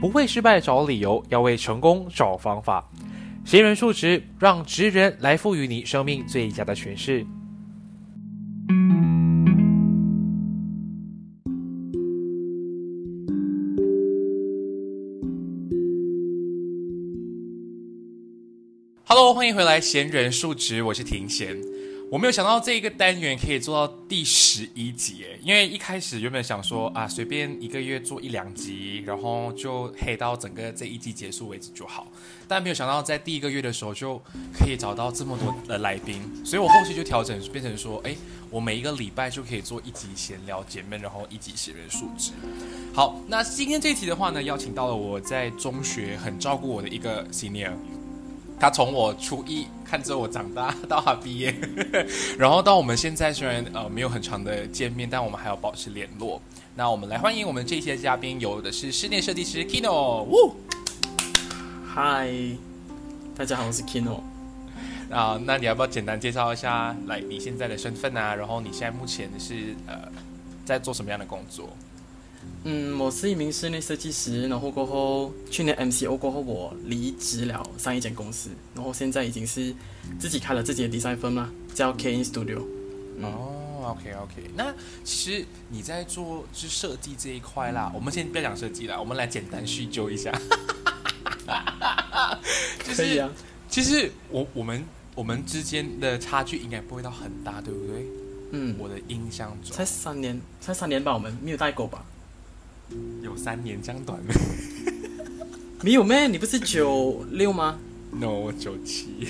不为失败找理由，要为成功找方法。闲人数值，让职人来赋予你生命最佳的诠释。Hello，欢迎回来，闲人数值，我是庭贤。我没有想到这一个单元可以做到第十一集诶，因为一开始原本想说啊，随便一个月做一两集，然后就黑到整个这一季结束为止就好。但没有想到在第一个月的时候就可以找到这么多的来宾，所以我后期就调整变成说，哎，我每一个礼拜就可以做一集闲聊姐妹，然后一集写人数值。好，那今天这一题的话呢，邀请到了我在中学很照顾我的一个 senior。他从我初一看着我长大到他毕业，然后到我们现在虽然呃没有很长的见面，但我们还要保持联络。那我们来欢迎我们这些嘉宾，有的是室内设计师 Kino。呜，嗨，大家好，我是 Kino。啊，那你要不要简单介绍一下来你现在的身份啊？然后你现在目前是呃在做什么样的工作？嗯，我是一名室内设计师，然后过后去年 MCO 过后，我离职了上一间公司，然后现在已经是自己开了自己的 design firm 了，叫 K Studio。哦，OK OK，那其实你在做是设计这一块啦，我们先不要讲设计啦，我们来简单叙旧一下。可以啊，其实我我们我们之间的差距应该不会到很大，对不对？嗯，我的印象中才三年，才三年吧，我们没有代沟吧？有三年这样短吗？没有咩？你不是九六吗？No，我九七。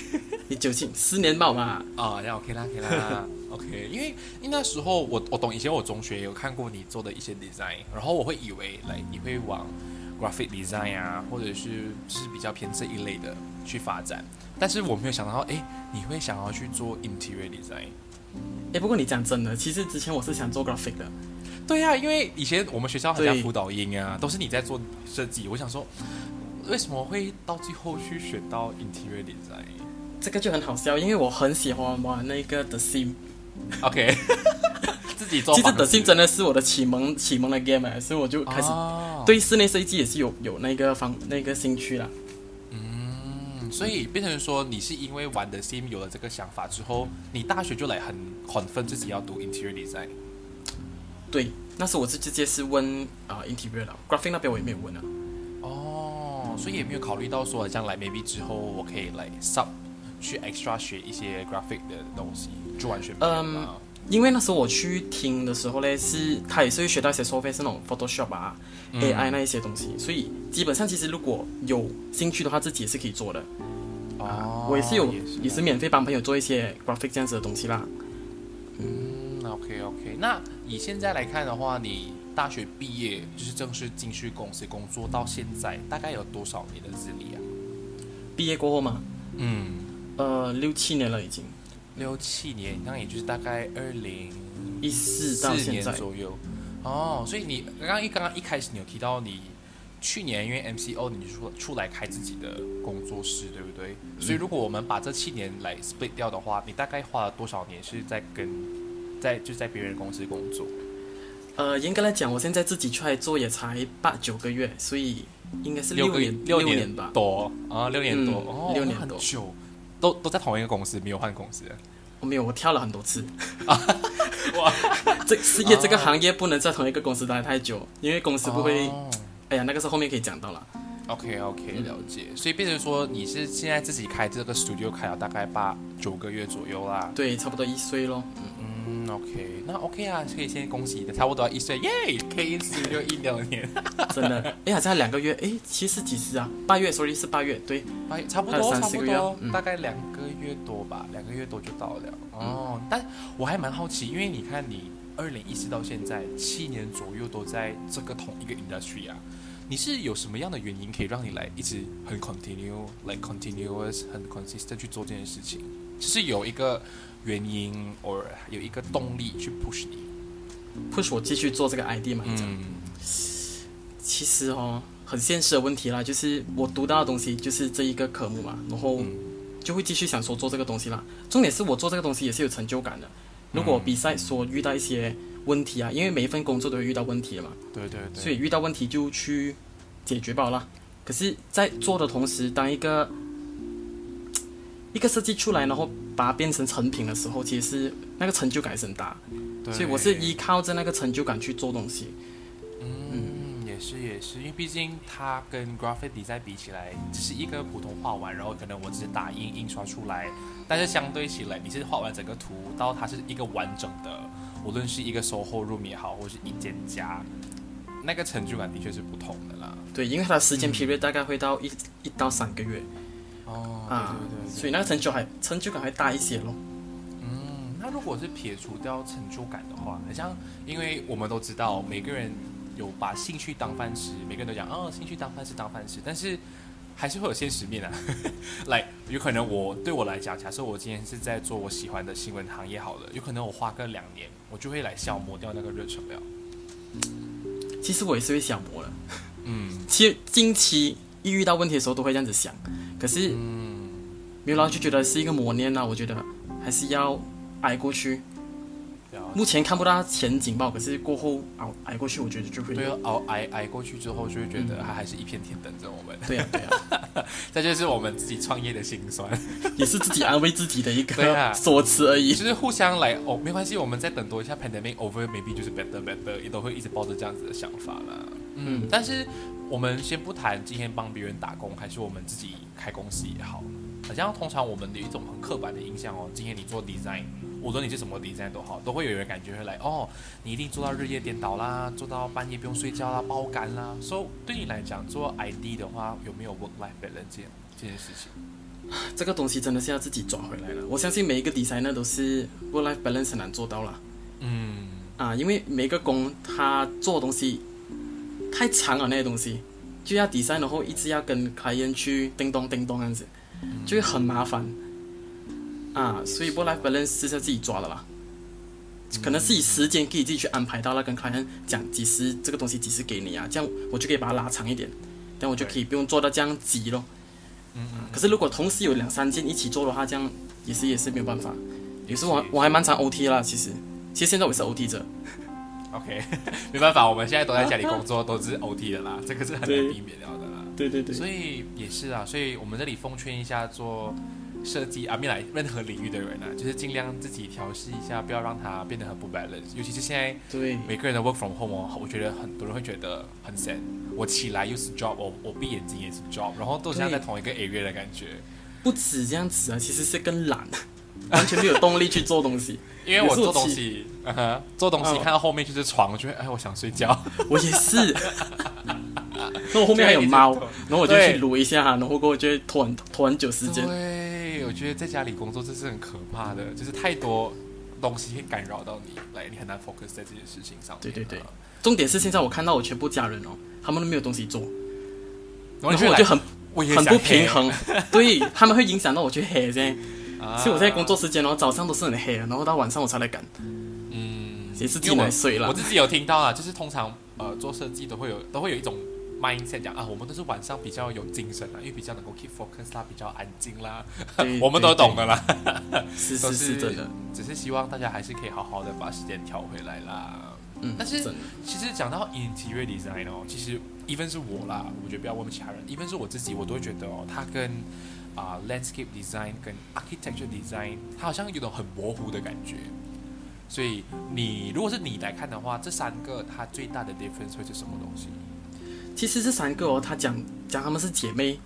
你九七四年吧嘛？啊，那 OK 啦，OK 啦，OK。因为因为那时候我我懂，以前我中学有看过你做的一些 design，然后我会以为来你会往 graphic design 啊，或者是是比较偏这一类的去发展。但是我没有想到，哎，你会想要去做 interior design。哎，不过你讲真的，其实之前我是想做 graphic 的。对呀，因为以前我们学校很像辅导音啊，都是你在做设计。我想说，为什么会到最后去选到 interior design？这个就很好笑，因为我很喜欢玩那个 The Sim。OK，自己做。其实 The Sim 真的是我的启蒙启蒙的 game，所以我就开始对室内设计也是有有那个方那个兴趣了。嗯，所以变成说，你是因为玩 The Sim 有了这个想法之后，你大学就来很很分自己要读 interior design。对，那时我是直接是问啊，interior 了 graphic 那边我也没有问啊。哦，所以也没有考虑到说将来 maybe 之后我可以来 sub 去 extra 学一些 graphic 的东西，就完全没有。嗯，因为那时候我去听的时候呢，是他也是会学到一些 software，是那种 Photoshop 啊、AI 那一些东西，所以基本上其实如果有兴趣的话，自己也是可以做的。哦，我也是有，也是免费帮朋友做一些 graphic 这样子的东西啦。嗯，OK OK，那。以现在来看的话，你大学毕业就是正式进去公司工作到现在，大概有多少年的资历啊？毕业过后吗？嗯，呃，六七年了已经。六七年，那也就是大概二零一四到现在左右。哦，所以你刚刚一刚刚一开始你有提到你去年因为 MCO 你出出来开自己的工作室，对不对？所以如果我们把这七年来 split 掉的话，你大概花了多少年是在跟？在就在别人公司工作，呃，严格来讲，我现在自己出来做也才八九个月，所以应该是六年六年吧，多啊，六年多哦，六年多，久，都都在同一个公司，没有换公司。我没有，我跳了很多次啊，哇，这事业这个行业不能在同一个公司待太久，因为公司不会，哎呀，那个是后面可以讲到了。OK OK，了解。所以变成说你是现在自己开这个 studio 开了大概八九个月左右啦，对，差不多一岁咯。嗯。嗯，OK，那 OK 啊，可以先恭喜的，差不多一岁，耶，K 四就一两年，真的，哎，呀，才两个月，哎，其实几时啊？八月，sorry，是八月，对，八月，差不多，差不多，大概两个月多吧，两个月多就到了。哦，但我还蛮好奇，因为你看你二零一四到现在七年左右都在这个同一个 industry 啊，你是有什么样的原因可以让你来一直很 continue，like continuous，很 consistent 去做这件事情？是有一个。原因或有一个动力去 push 你，push 我继续做这个 ID 嘛？嗯，其实哦，很现实的问题啦，就是我读到的东西就是这一个科目嘛，然后就会继续想说做这个东西啦。重点是我做这个东西也是有成就感的。如果比赛所遇到一些问题啊，因为每一份工作都会遇到问题嘛，对对对，所以遇到问题就去解决罢了。可是，在做的同时，当一个一个设计出来，然后把它变成成品的时候，其实是那个成就感是很大。对所以我是依靠着那个成就感去做东西。嗯，也是也是，因为毕竟它跟 graphic design 比起来，只是一个普通画完，然后可能我只是打印印刷出来，但是相对起来，你是画完整个图，到它是一个完整的，无论是一个 SOHO room 也好，或是一间家，那个成就感的确是不同的啦。对，因为它的时间 period 大概会到一一到三个月哦，啊对对对，所以那个成就还成就感还大一些咯。嗯，那如果是撇除掉成就感的话，好像因为我们都知道每个人有把兴趣当饭吃，每个人都讲哦，兴趣当饭吃当饭吃，但是还是会有现实面啊。来，有可能我对我来讲，假设我今天是在做我喜欢的新闻行业好了，有可能我花个两年，我就会来消磨掉那个热忱了。其实我也是会消磨的。嗯其实近期一遇到问题的时候都会这样子想，可是嗯，没有啦，就觉得是一个磨练啊。我觉得还是要挨过去。了目前看不到前景吧，可是过后熬挨过去，我觉得就会对啊，熬挨挨过去之后，就会觉得它还是一片天等着我们。对呀、对呀、这就是我们自己创业的辛酸。也是自己安慰自己的一 对啊个说辞而已。就是互相来哦，没关系，我们再等多一下 pandemic over，maybe 就是 better better，也都会一直抱着这样子的想法啦。嗯，但是我们先不谈今天帮别人打工，还是我们自己开公司也好，好像通常我们的一种很刻板的印象哦，今天你做 design，无论你是什么 design 都好，都会有人感觉会来哦，你一定做到日夜颠倒啦，做到半夜不用睡觉啦，包干啦。所、以对你来讲，做 ID 的话，有没有 work life balance 这件事情？这个东西真的是要自己抓回来了。我相信每一个 designer 都是 work life balance 很难做到啦。嗯，啊，因为每个工他做东西太长了，那些东西就要 design，然后一直要跟 client 去叮咚叮咚这样子，就会很麻烦啊。所以 work life balance 是要自己抓的啦。可能是以时间可以自己去安排到了，跟 client 讲几时这个东西几时给你啊，这样我就可以把它拉长一点，这样我就可以不用做到这样急咯。嗯嗯可是如果同时有两三件一起做的话，这样也是也是没有办法。有时候我我还蛮常 OT 啦，其实，其实现在我也是 OT 者。OK，没办法，我们现在都在家里工作，都是 OT 的啦，这个是很难避免掉的啦。对对对所以也是啊，所以我们这里奉劝一下做设计啊，未来任何领域的人啊，就是尽量自己调试一下，不要让它变得很不 balance。尤其是现在对每个人的 work from home 哦，我觉得很多人会觉得很 sad。我起来又是 job，我我闭眼睛也是 job，然后都像在同一个 area 的感觉。不止这样子啊，其实是更懒，完全没有动力去做东西。因为我做东西，嗯哼，做东西嗯看到后面就是床，我就会哎，我想睡觉。我也是。那我后面还有猫，然后我就去撸一下，然后过后就会拖很拖很久时间。对，我觉得在家里工作这是很可怕的，就是太多东西会干扰到你，来你很难 focus 在这件事情上。对对对重点是现在我看到我全部家人哦，他们都没有东西做，然后我就很我很不平衡，对他们会影响到我去黑这样。啊。所以我在工作时间，然后早上都是很黑，然后到晚上我才来赶，嗯，也是自己因为我来睡了我自己有听到啊，就是通常呃做设计都会有都会有一种 mindset 讲啊，我们都是晚上比较有精神啊，因为比较能够 keep focus 啦，比较安静啦，我们都懂的啦。是 都是是真的，只是希望大家还是可以好好的把时间调回来啦。嗯，但是其实讲到 interior design 哦，其实 even 是我啦，我觉得不要问其他人，even 是我自己，我都会觉得哦，它跟啊、landscape design 跟 architecture design，它好像有种很模糊的感觉。所以你如果是你来看的话，这三个它最大的 difference 会是什么东西？其实这三个哦，他讲讲他们是姐妹，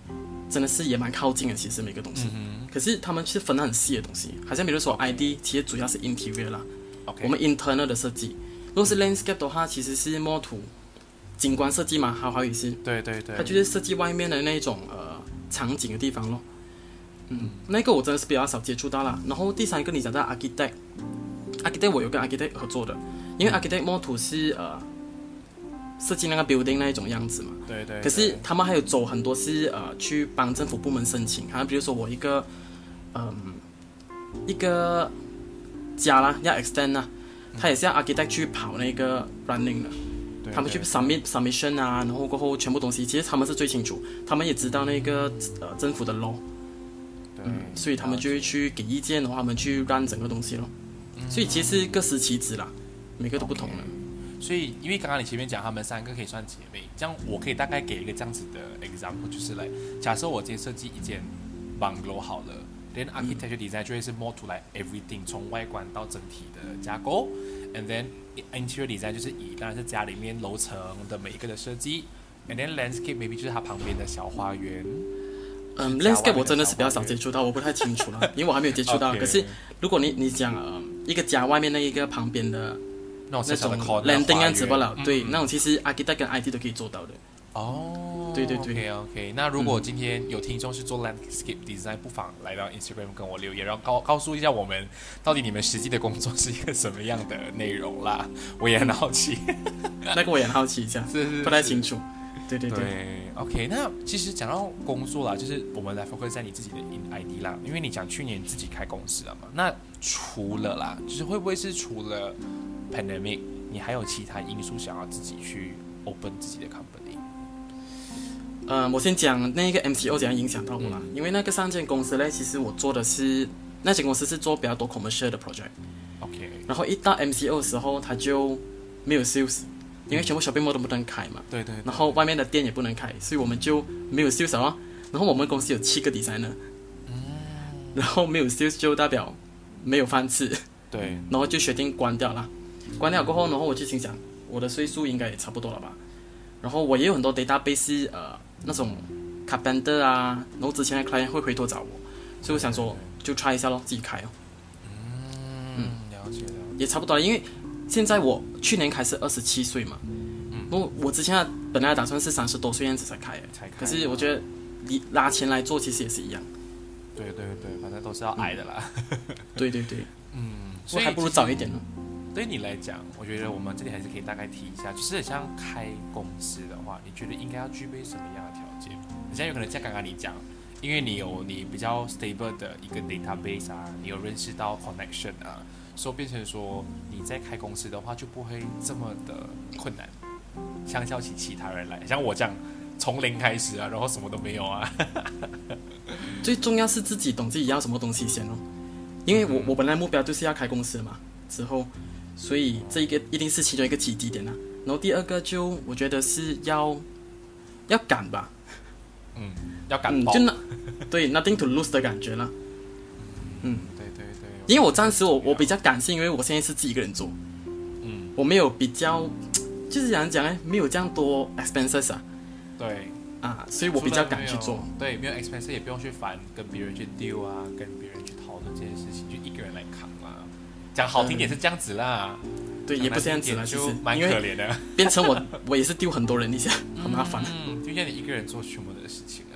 真的是也蛮靠近的。其实每个东西，嗯可是他们是分得很细的东西，好像比如说 ID，其实主要是 interior 啦我们 internal 的设计。如果是 landscape 的话，其实是 mor 图景观设计嘛，好好也是，对对对，它就是设计外面的那种呃场景的地方咯。嗯，那个我真的是比较少接触到啦。然后第三个你讲到 architect，architect 我有跟 architect 合作的，因为 architect 摸图是呃设计那个 building 那一种样子嘛。对对，可是他们还有走很多是呃去帮政府部门申请，好像比如说我一个嗯、一个家啦要 extend 啦，他也是要 architect 去跑那个 running 的，他们去对。submit submission 啊，然后过后全部东西，其实他们是最清楚，他们也知道那个呃政府的 law，对嗯，所以他们就会去给意见，的话他们去 run 整个东西咯。所以其实各司其职啦，每个都不同的。所以因为刚刚你前面讲他们三个可以算姐妹，这样我可以大概给一个这样子的 example，就是来假设我今天设计一间 bungalow 好了，then architecture design 就会是 more to like everything，从外观到整体的架构，and then interior design 就是以当然是家里面楼层的每一个的设计，and then landscape maybe 就是它旁边的小花园。嗯，landscape 我真的是比较少接触到，我不太清楚了，因为我还没有接触到。可是如果你你讲呃一个家外面那一个旁边的那种小那种小的 corner landing 样子不了，对，嗯那种其实 architect 跟 ID 都可以做到的。哦，对对对 OK OK，那如果今天有听众是做 landscape design，不妨来到 Instagram 跟我留言，然后告告诉一下我们到底你们实际的工作是一个什么样的内容啦，我也很好奇。那个我也很好奇一下，是是不太清楚。对对对，对，OK，那其实讲到工作啦，就是我们来 focus 在你自己的 in ID 啦，因为你讲去年自己开公司了嘛，那除了啦，就是会不会是除了 pandemic，你还有其他因素想要自己去 open 自己的 company？呃，我先讲那个 MCO 怎样影响到我啦。因为那个上间公司呢，其实我做的是那间公司是做比较多 commercial 的 project，OK，然后一到 MCO 的时候，它就没有 sales，因为全部 shopping mall 都不能开嘛，对对对然后外面的店也不能开，所以我们就没有 sales 哦。然后我们公司有七个 designer，然后没有 sales 就代表没有饭吃，对，然后就决定关掉了。关掉过后，然后我就心想，我的岁数应该也差不多了吧。然后我也有很多 database 呃那种 carpenter 啊，然后之前的 client 会回头找我，所以我想说就 try 一下咯，自己开哦，嗯，了解了解。也差不多。因为现在我去年开始二十七岁嘛，嗯，我我之前本来打算是三十多岁样子才开，才开可是我觉得你拿钱来做其实也是一样。对对对，反正都是要挨的啦。对对对，嗯，所以还不如早一点呢。对你来讲，我觉得我们这里还是可以大概提一下，就是像开公司的话，你觉得应该要具备什么样的条件？你现在有可能像刚刚你讲，因为你有你比较 stable 的一个 database 啊，你有认识到 connection 啊，所以变成说你在开公司的话就不会这么的困难，相较起其他人来，像我这样从零开始啊，然后什么都没有啊。最重要是自己懂自己要什么东西先哦，因为我我本来目标就是要开公司嘛，之后，所以这一个一定是其中一个起底点啦。然后第二个就我觉得是要要敢吧，嗯，要敢嗯，爆。就那 对 nothing to lose 的感觉啦。嗯，因为我暂时我我比较感性因为我现在是自己一个人做，嗯，我没有比较，就是讲讲呢，没有这样多 expenses 啊对。啊，所以我比较敢去做。对，没有 expenses 也不用去烦跟别人去 deal 啊，跟别人去讨论这件事情，就一个人来扛啦。讲好听点是这样子啦，对，也不是这样子啦，就蛮可怜的。变成我我也是丢很多人一下，很麻烦。嗯，就像你一个人做全部的事情了嘛。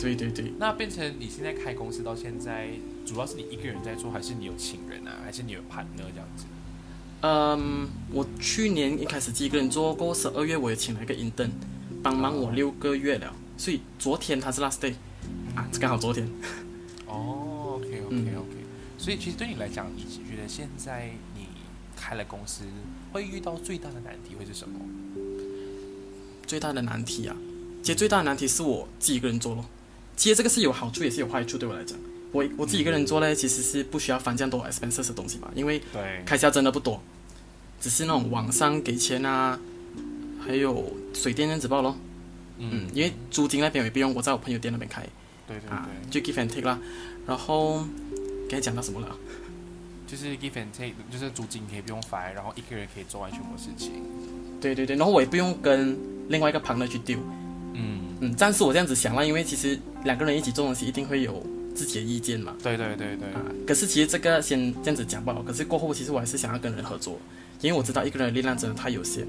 对对对，那变成你现在开公司到现在，主要是你一个人在做，还是你有请人啊，还是你有 partner 这样子？嗯，我去年一开始自己一个人做，过十二月我也请了一个 intern，帮忙我六个月了，所以昨天他是 last day，啊，刚好昨天。哦，OK OK 嗯 OK，、所以其实对你来讲，你觉得现在你开了公司，会遇到最大的难题会是什么？最大的难题啊，其实最大的难题是我自己一个人做咯。其实这个是有好处也是有坏处，对我来讲，我我自己一个人做呢，其实是不需要翻这样多 expenses 的东西嘛，因为对，开销真的不多，只是那种网上给钱啊，还有水电这样子报咯。嗯，因为租金那边也不用，我在我朋友店那边开对对啊对，，就 give and take 啦。然后刚才讲到什么了？就是 give and take，就是租金可以不用烦，然后一个人可以做完全部事情。对对对，然后我也不用跟另外一个 partner 去丢。嗯，嗯，暂时我这样子想了，因为其实两个人一起做东西，一定会有自己的意见嘛。对对对对，啊，可是其实这个先这样子讲不好，可是过后其实我还是想要跟人合作，因为我知道一个人的力量真的太有限，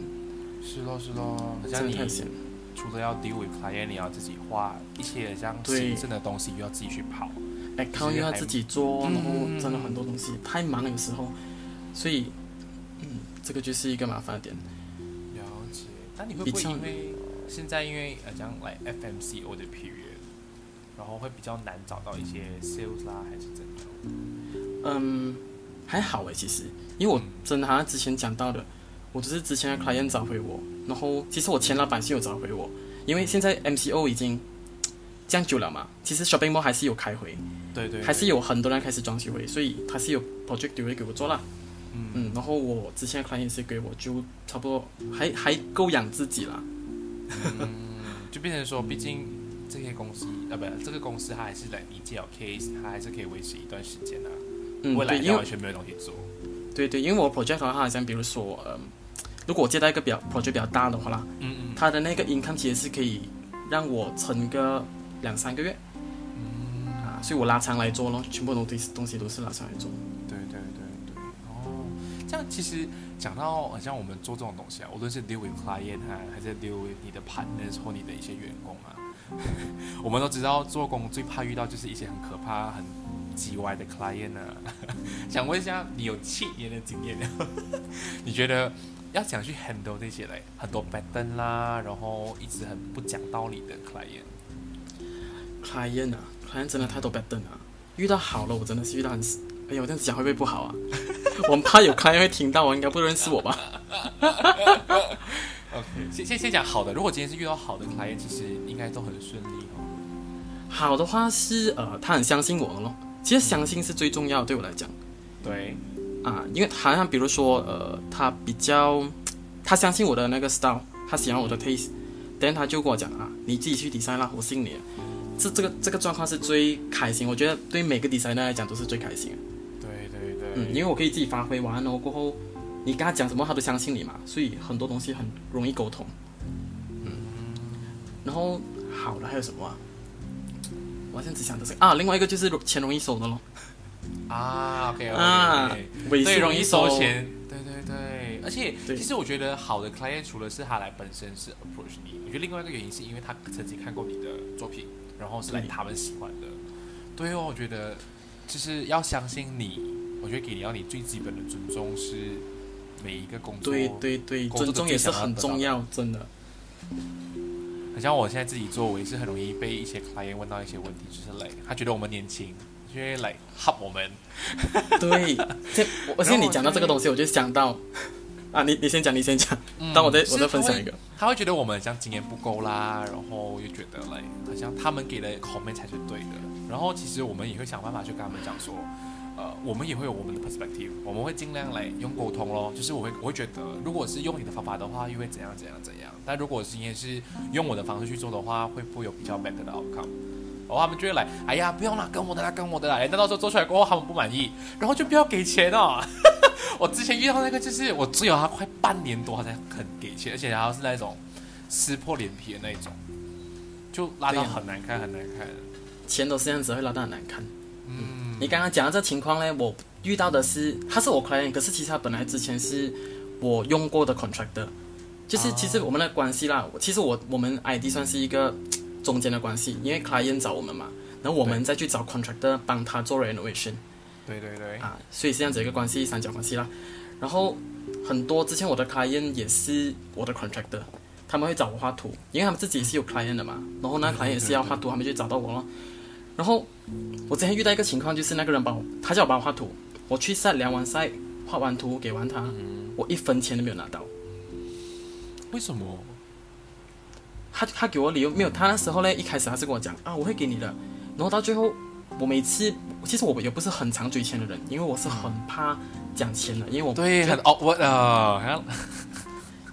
是咯是咯，真的太有限。除了要 deal with client，你要自己画一些像对行政的东西，又要自己去跑。account 又要自己做，嗯然后真的很多东西太忙了有时候，所以嗯，这个就是一个麻烦点。了解，那你会不比较会因为现在因为呃讲来 FMCO 的 period，然后会比较难找到一些 sales 啦，还是怎样？嗯，还好诶，其实，因为我真的好像之前讲到的，我只是之前的 client 找回我，然后其实我前老板是有找回我，因为现在 MCO 已经这样久了嘛，其实 shopping mall 还是有开会，对对，还是有很多人开始装修回，所以他是有 project 丢回给我做啦。嗯，然后我之前的 client 也是给我就差不多还还够养自己啦。嗯，就变成说，毕竟这些公司啊，不，这个公司它还是来你接了 case，它还是可以维持一段时间的、嗯，未来完全没有东西做。对对，因为我 project 的话，好像比如说，嗯，如果我接到一个比较 project 比较大的话啦，嗯嗯它的那个 income 其实是可以让我撑个两三个月嗯，啊，所以我拉长来做咯，全部东西东西都是拉长来做。对对对对，哦，这样其实讲到好像我们做这种东西啊，无论是 deal with client 啊，还是 deal with 你的 partners 或你的一些员工啊，我们都知道做工最怕遇到就是一些很可怕、很叽歪的 client 啊。想问一下，你有七年的经验，你觉得要想去 handle 这些嘞，很多 bad 待啦，然后一直很不讲道理的 client，client 啊，client 真的太多 bad 啊，遇到好了，我真的是遇到很，哎呀，我这样子讲会不会不好啊？我们怕有 client 会听到，我应该不认识我吧？OK，先先先讲好的，如果今天是遇到好的 client，其实应该都很顺利哦。好的话是呃，他很相信我的咯。其实相信是最重要的，对我来讲对，啊，因为好像比如说呃，他比较他相信我的那个 style，他喜欢我的 taste，等他就跟我讲啊，你自己去 design 啦，我信你。这这个这个状况是最开心，我觉得对每个 designer 来讲都是最开心的。嗯，因为我可以自己发挥完了过后，你跟他讲什么他都相信你嘛，所以很多东西很容易沟通。嗯，然后好了还有什么啊？我现在只想的是啊，另外一个就是钱容易收的咯。啊，OK OK，, 啊，尾对，数容易收。钱，对对对，而且其实我觉得好的 client 除了是他来本身是 approach 你，我觉得另外一个原因是因为他曾经看过你的作品，然后是来他们喜欢的。对哦，我觉得就是要相信你，我觉得给你要你最基本的尊重是每一个工作，对对对，尊重也是很重要，真的。很像我现在自己做，我也是很容易被一些 client 问到一些问题，就是来他觉得我们年轻，就会来 help 我们。对，这我我现在你讲到这个东西，我就想到啊，你你先讲，你先讲，当我再我再分享一个。他会觉得我们像经验不够啦，然后又觉得来好像他们给的 comment 才是对的，然后其实我们也会想办法去跟他们讲说，呃，我们也会有我们的 perspective，我们会尽量来用沟通咯，就是我会我会觉得，如果是用你的方法的话，又会怎样怎样怎样，但如果今天是用我的方式去做的话，会不会有比较 better 的 outcome？然后他们就会来，哎呀，不用啦，跟我的啦，跟我的啦。哎，那到时候做出来过后，他们不满意，然后就不要给钱哦。我之前遇到那个，就是我只有他快半年多，他才肯给钱，而且还要是那种撕破脸皮的那种，就拉到很难看，很难看。钱都是这样子，会拉到很难看。嗯，你刚刚讲的这情况呢，我遇到的是他是我 client，可是其实他本来之前是我用过的 contractor，就是哦其实我们的关系啦，其实我我们 ID 算是一个 中间的关系，因为 client 找我们嘛，然后我们再去找 contractor 帮他做 renovation 对对对，啊，所以是这样子一个关系，三角关系啦。然后很多之前我的 client 也是我的 contractor，他们会找我画图，因为他们自己也是有 client 的嘛，然后那对 client 也是要画图，他们就找到我了。然后我之前遇到一个情况，就是那个人帮我，他叫我帮我画图，我去 set 量完 site，画完图给完他，我一分钱都没有拿到。为什么？他他给我理由没有，他那时候呢一开始他是跟我讲啊我会给你的，然后到最后我每次其实我也不是很常追钱的人，因为我是很怕讲钱的，因为我对，很哦，我呃，好像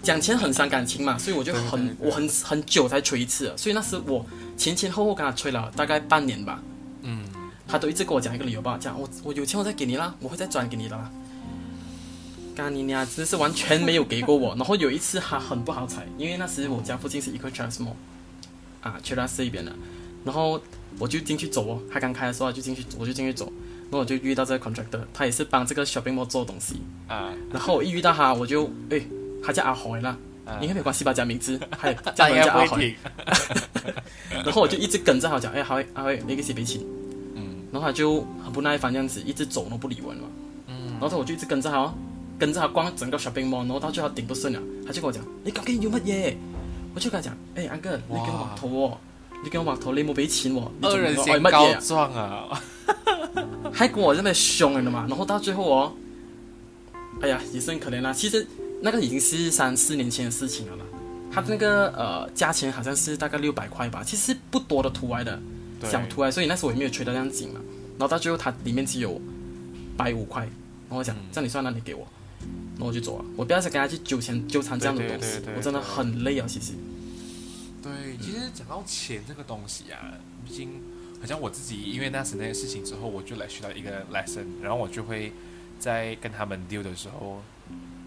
讲钱很伤感情嘛，所以我就很我很很久才吹一次，所以那时我前前后后跟他吹了大概半年吧，嗯，他都一直跟我讲一个理由吧，讲我我有钱我再给你啦，我会再转给你的啦。干你娘，真是完全没有给过我。然后有一次他很不好彩，因为那时我家附近是一个 Transmall，啊 e r a s 这一边的，然后我就进去走哦，他刚开的时候就进去，我就进去走，然后我就遇到这个 contractor，他也是帮这个 shopping mall 做东西，啊，然后我一遇到他，我就诶，他叫阿海啦，啊应该没关系吧？讲名字，他也叫应人家阿海，该不会停。然后我就一直跟着他讲，哎，阿海阿海，那个是别钱。嗯然后他就很不耐烦这样子，一直走，都不理我嘛。嗯，然后我就一直跟着他哦，跟着他逛整个 shopping mall，然后到最后顶不顺了，他就跟我讲：你究竟要乜嘢？我就跟他講：誒、安哥，你給我畫圖喎，你給我畫圖，你冇俾錢喎，你二人仲先告愛乜嘢啊？狀啊！還跟我在那邊兇，你知道嗎？然後到最後哦，哎呀，也是很可憐啦。其實那个已经是三四年前的事情了嘛。他那个呃价钱好像是大概六百块吧，其实不多的圖來的，對小圖來，所以那时候我也沒有吹得那样紧嘛。然后到最后它里面只有百五块，然后我讲嗯这样你算那，你给我，然后我就走了。我不要再跟他去纠缠纠缠这样的对东西对对，对我真的很累啊，其实。对，其实讲到钱这个东西啊，毕竟好像我自己因为那时那些事情之后，我就来学到一个 lesson，然后我就会在跟他们 deal 的时候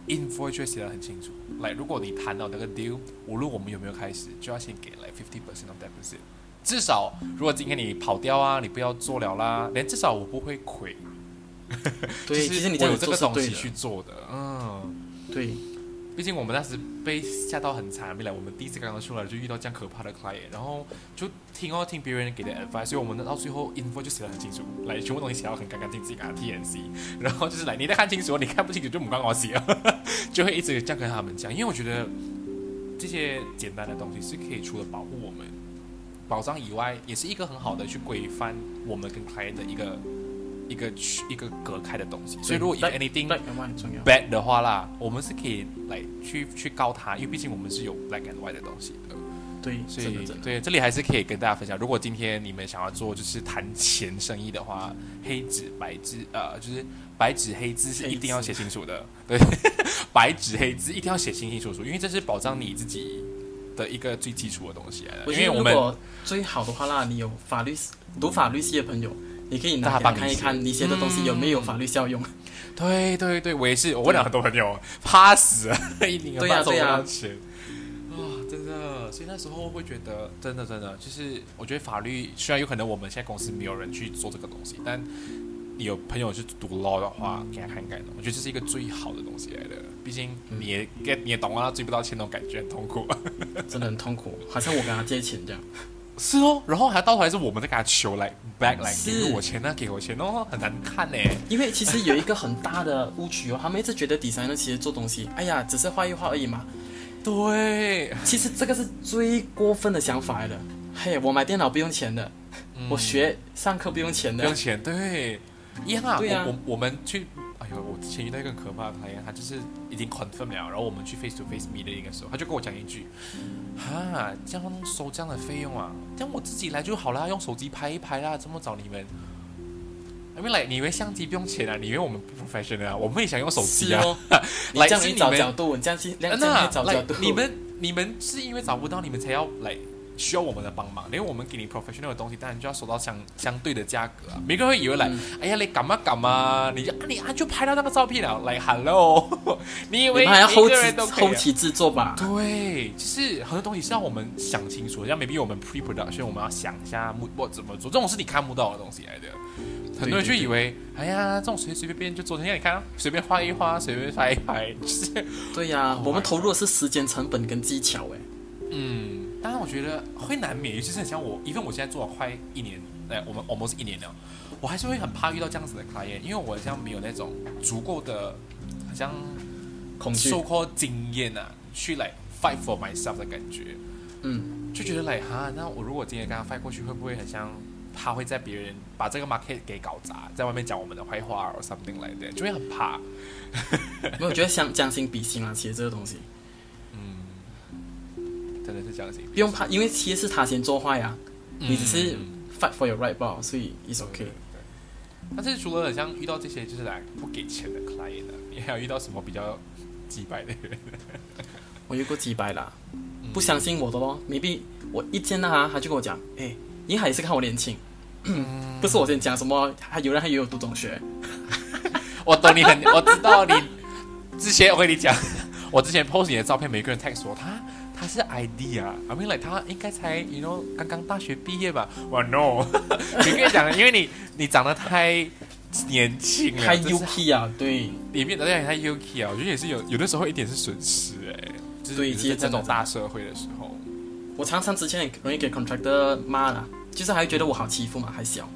，info 就会写得很清楚。来，如果你谈到那个 deal，无论我们有没有开始，就要先给来 fifty percent of deposit。至少，如果今天你跑掉啊，你不要做了啦，连至少我不会亏。对，其实你有这个东西去。做的，嗯。对，毕竟我们那时被吓到很惨，未来我们第一次刚刚出来就遇到这样可怕的 client，然后就听哦听别人给的 advice，所以我们到最后 info 就写得很清楚，来全部东西写到很干干净净啊 TNC，然后就是来你得看清楚，你看不清楚就不关我写，就会一直这样跟他们讲，因为我觉得这些简单的东西是可以除了保护我们保障以外，也是一个很好的去规范我们跟 client 的一个一个区一个隔开的东西，所以如果 if anything bad 的话啦，我们是可以来去去告他，因为毕竟我们是有 black and white 的东西的，对，所以。对这里还是可以跟大家分享。如果今天你们想要做就是谈钱生意的话，黑纸白字呃就是白纸黑字是一定要写清楚的，对，白纸黑字一定要写清清楚楚，因为这是保障你自己的一个最基础的东西来的。我因为我们最好的话啦，你有法律读法律系的朋友，你可以拿帮看一看，你写的东西有没有法律效用。对对对，我也是，我问了很多朋友，怕死了，一年半钱。啊，真的，所以那时候会觉得，真的真的，就是我觉得法律虽然有可能我们现在公司没有人去做这个东西，但你有朋友去读 law 的话，给他看看，我觉得这是一个最好的东西来的。毕竟你也 get 你也懂啊，追不到钱那种感觉很痛苦。真的很痛苦，好像我跟他借钱这样。是哦，然后还到头来是我们在给他求来 back 来是给我钱啊，给我钱哦，很难看呢。因为其实有一个很大的误区哦，他们一直觉得 designer 其实做东西，哎呀，只是画一画而已嘛。对，其实这个是最过分的想法来的。嘿，我买电脑不用钱的，我学上课不用钱的不用。钱，对，一样啊。对啊我我我们去，哎呦，我之前遇到一个很可怕的 client，他就是已经 confirm 了，然后我们去 face to face meeting 的时候，他就跟我讲一句，哈，这样收这样的费用啊，这样我自己来就好啦，用手机拍一拍啦，这么找你们。因为来，你以为相机不用钱啊？你以为我们不 professional 啊？我们也想用手机啊。是哦，你来这样你找角度，你这样去，这样那去找角度。来你们你们是因为找不到，你们才要来需要我们的帮忙，因为我们给你 professional 的东西，当然就要收到相相对的价格啊。每个人会以为来，嗯哎呀，你干嘛干嘛？你就啊你啊就拍到那个照片了，来 hello，你以为你们还要后期后期制作吧？对，就是很多东西是要我们想清楚，像 maybe 我们 pre production 我们要想一下 mood board 怎么做，这种是你看不到的东西来的。很多人就以为，哎呀，这种随随便便就做成，让你看啊，随便画一画，随便拍一拍，就是对呀、Oh 我们投入的是时间成本跟技巧哎。嗯，当然我觉得会难免，尤其是很像我，因为我现在做了快一年，哎，我们 almost 一年了，我还是会很怕遇到这样子的 client，因为我好像没有那种足够的，好像恐惧。so called 经验啊，去来 fight for myself 的感觉，嗯，就觉得来哈，那我如果今天跟他 fight 过去，会不会很像他会在别人把这个 market 给搞砸，在外面讲我们的坏话 or something like that，就会很怕。没有，我觉得相将心比心啊，其实这个东西。嗯，真的是这样子，不用怕，因为其实是他先做坏呀、你只是嗯 fight for your right 吧，所以 it's okay。但是除了很像遇到这些就是来不给钱的 client 呢，你还有遇到什么比较击败的人？我遇过几百啦，嗯不相信我的咯。maybe 我一见到他，他就跟我讲，哎，你还也是看我年轻，嗯 不是我先讲什么，还有人还以为我读中学，我懂你很，我知道你之前我跟你讲，我之前 post 你的照片，每个人 text 我他他是 ID 啊，I mean like 他应该才 you know 刚刚大学毕业吧？哇 no，你跟你讲，因为你你长得太年轻了，太 UK 啊，对，里面的人太 UK 啊，我觉得也是有有的时候一点是损失哎、就是对尤其是这种大社会的时候，我常常之前很容易给 contractor 骂啦，就是还会觉得我好欺负嘛，还小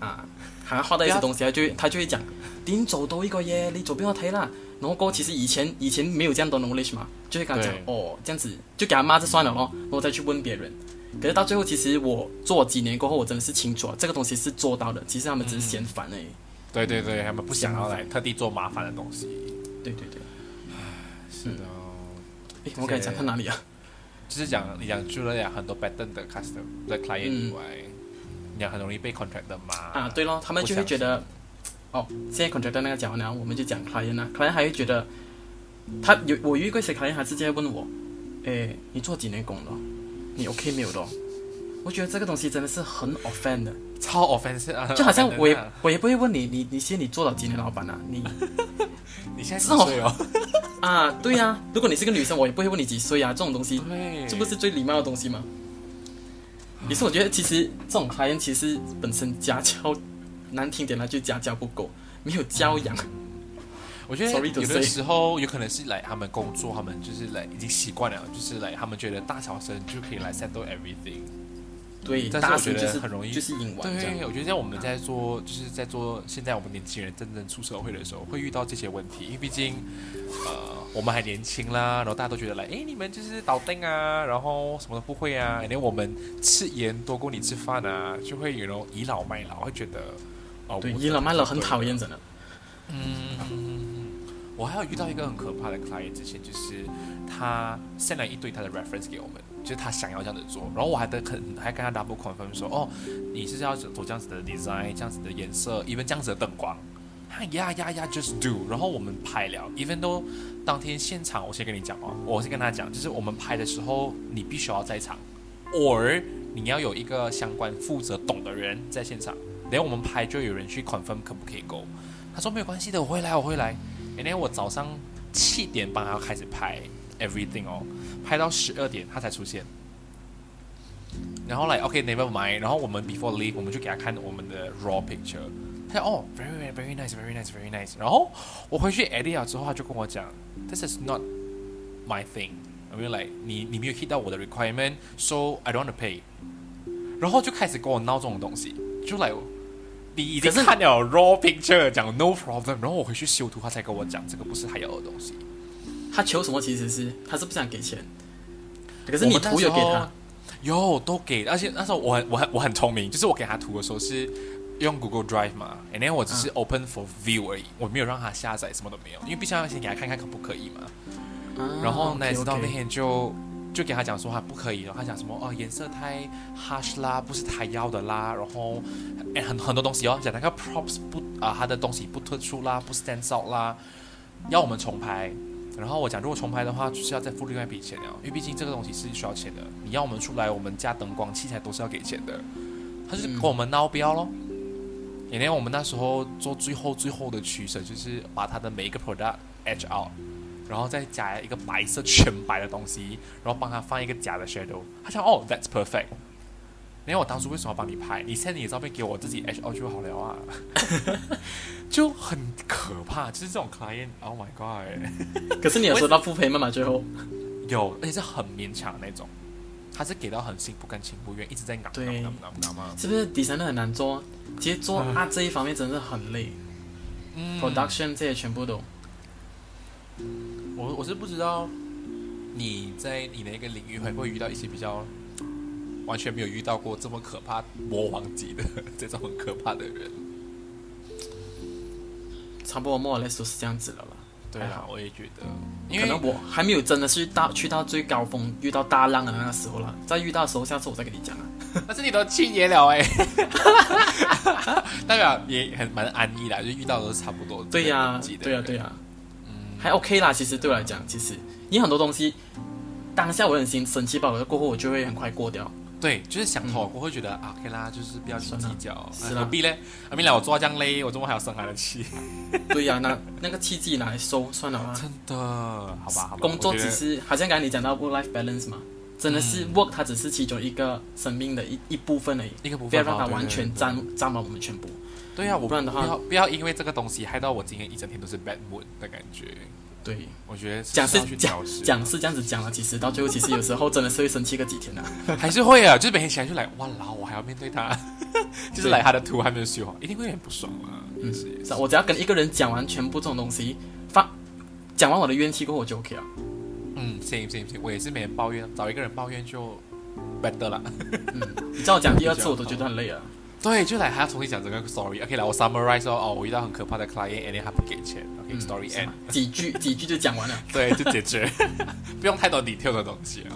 啊，好像画到一些东西，他就会他就会讲，點做到呢個嘢？你做俾我睇啦。然後過後其实以前以前没有这样多 knowledge 嘛，就會跟他講對哦，这样子就给他骂就算了咯，然后再去问别人。可是到最后，其实我做了幾年过后，我真的是清楚啊，这个东西是做到的，其实他们只是嫌烦而已。对对对，他们不想要来特地做麻烦的东西。對對對，是的哦，誒，我刚才讲到哪里啊？就是讲你讲除了讲很多 pattern 的 customer 的 client 以外，你讲很容易被 contract 的嘛啊，对咯，他们就会觉得哦，现在 contractor 那个讲完了，我们就讲 client 啦，client 还会觉得他有我遇过一些 client 还直接问我，诶，你做几年工了？你 OK 没有的哦？我觉得这个东西真的是很 offend 的，超 offensive 啊！就好像我也我也不会问你，你你现在你做了几年老板啊？你 你现在几岁哦？啊，对呀、如果你是个女生，我也不会问你几岁啊，这种东西对，这不是最礼貌的东西吗？也是我觉得其实这种 client 其实本身家教难听点他就家教不够，没有教养。我觉得有的时候有可能是来他们工作，他们就是来已经习惯了，就是来他们觉得大小声就可以来 settle everything。对，但是我觉得很容易就是引玩。对，我觉得像我们在做，就是在做现在我们年轻人真正出社会的时候，会遇到这些问题，因为毕竟，呃，我们还年轻啦，然后大家都觉得来，哎，你们就是倒定啊，然后什么都不会啊，连我们吃盐多过你吃饭啊，就会有那种倚老卖老，会觉得，哦，对，我倚老卖老很讨厌，真的。嗯我还有遇到一个很可怕的 client，之前就是他 send 了一堆他的 reference 给我们，就是他想要这样子做，然后我还得很还跟他 double confirm 说，哦，你是要走这样子的 design，这样子的颜色，even 这样子的灯光，他呀呀呀 just do，然后我们拍了，even 都当天现场，我先跟你讲哦，我先跟他讲，就是我们拍的时候你必须要在场，or 你要有一个相关负责懂的人在现场，等我们拍就有人去 confirm 可不可以 go。他说没有关系的，我会来，我会来。然后我早上七点半要开始拍 everything 哦，拍到十二点他才出现。然后来 OK never mind，然后我们 before leave 我们就给他看我们的 raw picture，他说哦 very very nice very nice very nice，然后我回去 edit 了之后他就跟我讲 this is not my thing，I mean like 你你没有 hit 到我的 requirement，so I don't want to pay，然后就开始跟我闹这种东西，就来你已经看了 raw picture 讲 no problem，然后我回去修图，他才跟我讲这个不是他要的东西。他求什么其实是他是不想给钱，可是我你图有给他，有都给，而且那时候我很我很我很聪明，就是我给他图的时候是用 Google Drive 嘛，and then 我只是 open for view 而已，我没有让他下载，什么都没有，因为必须要先给他看看可不可以嘛。啊然后哪 OK，知道 OK 那天就就给他讲说他不可以，然后他讲什么哦颜色太 harsh 啦，不是他要的啦，然后哎很很多东西哦，讲那个 props 不啊、他的东西不突出啦，不 stand out 啦，要我们重拍。然后我讲，如果重拍的话，就是要再付另外一笔钱了，因为毕竟这个东西是需要钱的。你要我们出来，我们加灯光器材都是要给钱的。他就是跟我们闹标咯。因为我们那时候做最后最后的取舍，就是把他的每一个 product edge out，然后再加一个白色全白的东西，然后帮他放一个假的 shadow。他想哦，that's perfect。你看我当初为什么要帮你拍？你 send 你的照片给我，自己 edge out 就好了啊，就很可怕。就是这种 client，Oh my god，可是你有收到付赔吗？最后有，而且是很勉强的那种，他是给到很心不甘情不愿，一直在咬对咬咬咬咬嘛。是不是 designer 很难做？其实做嗯啊这一方面真的很累嗯，production 这些全部都我我是不知道你在你的一个领域会不会遇到一些比较完全没有遇到过这么可怕魔王级的 这种很可怕的人。差不多 more or less 都是这样子了吧。对啊，我也觉得，因为可能我还没有真的是到去到最高峰，遇到大浪的那个时候了。再遇到的时候，下次我再跟你讲啊。但是你都七年了哎，代表也很蛮安逸的，就遇到的都是差不多对呀、对呀、人对呀、嗯，还 OK 啦。其实对我来讲，其实你很多东西当下我很心生气吧，过后我就会很快过掉。对，就是想通了过后会觉得啊，OK 啦，就是不要去计较，何必嘞？阿明来我做到这样累，我怎么还要生他的气？对呀、那那个契机拿来收算了啊。真的，好吧，好吧，工作只是好像刚才你讲到 work life balance 嘛，真的是嗯 work 它只是其中一个生命的一一部分而已，一个部分不要让它完全占占满我们全部。对呀、我不然的话不要不要因为这个东西害到我今天一整天都是 bad mood 的感觉。对，我觉得讲是讲讲是这样子讲了，其实到最后其实有时候真的是会生气个几天的、啊。还是会啊，就是每天起来就来哇啦，我还要面对他，就是来他的图还没有修好，一定会很不爽啊。嗯，是我只要跟一个人讲完全部这种东西，发讲完我的怨气过后我就 OK 了。嗯，same same same，我也是每天抱怨，找一个人抱怨就 better 了。嗯。你叫我讲第二次 我都觉得很累了。对，就来还要重新讲整个 story。OK，来我 summarize 说，哦，我遇到很可怕的 client，and then 他不给钱。OK，story、嗯是 end 吗。几句 几句就讲完了。对，就解决，不用太多 detail 的东西啊。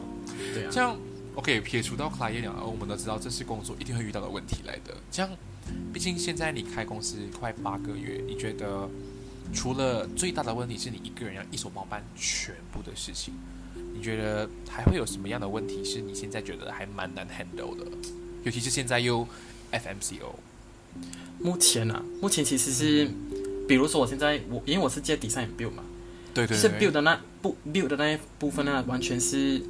对啊这，样 OK，撇除到 client 了，我们都知道这是工作一定会遇到的问题来的。这样毕竟现在你开公司快八个月，你觉得除了最大的问题是你一个人要一手包办全部的事情，你觉得还会有什么样的问题是你现在觉得还蛮难 handle 的？尤其是现在又 FMCO。目前啊，目前其实是，比如说我现在我因为我是接 design build 嘛，对对是 build 的那部 build 的那一部分呢，完全是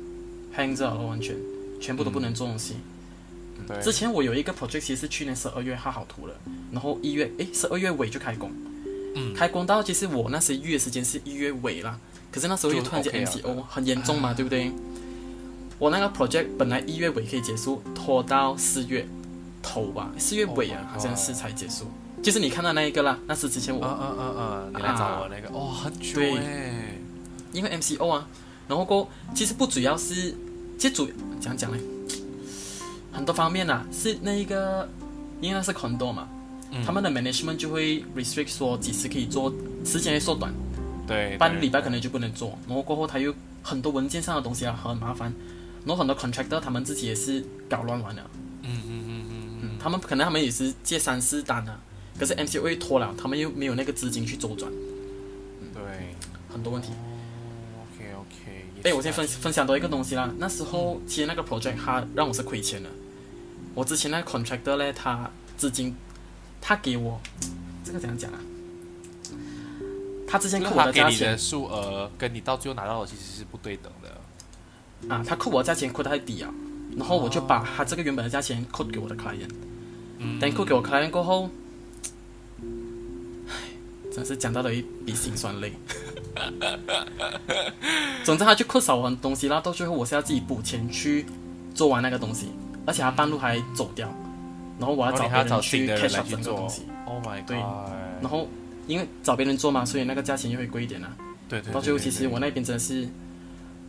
hang 着了，完全全部都不能做东西。对，之前我有一个 project，其实是去年十二月画好图了，然后一月诶十二月尾就开工，嗯开工到其实我那时预约时间是一月尾啦，可是那时候又突然间 MCO 很严重嘛，对不对？我那个 project 本来一月尾可以结束，拖到四月头吧，四月尾啊 Oh 好像是才结束。就是你看到那一个啦，那是之前我、嗯嗯嗯嗯，你来找我那个，哦，很久对。哎，因为 MCO 啊，然后过其实不主要是，其实主讲讲嘞？很多方面啊，是那一个，因为那是 condo 嘛，嗯。他们的 management 就会 restrict 说几时可以做，时间会缩短，对，半个礼拜可能能就不能做，然后过后他又很多文件上的东西啊很麻烦，然后很多 contractor 他们自己也是搞乱完了，他们可能他们也是借三四单啊，可是 MCO 会拖了，他们又没有那个资金去周转，对很多问题。，OK OK，哎，我先分分享多一个东西啦。那时候其实那个 project 他让我是亏钱的。我之前那个 contractor 呢，他资金他给我这个怎样讲啊？他之前扣我的价钱给你的数额跟你到最后拿到的其实是不对等的，啊，他扣我的价钱扣得太低啊，然后我就把他这个原本的价钱扣给我的 client。嗯等扣给我 client 过后，唉，真是讲到了一笔辛酸泪。总之，他就扣少我很多东西啦，到最后我是要自己补钱去做完那个东西，而且他半路还走掉，然后我要找找别人去新的人 catch up 去做整个东西，，Oh my 对然后因为找别人做嘛，所以那个价钱又会贵一点啦。对对，到最后，其实我那边真的是，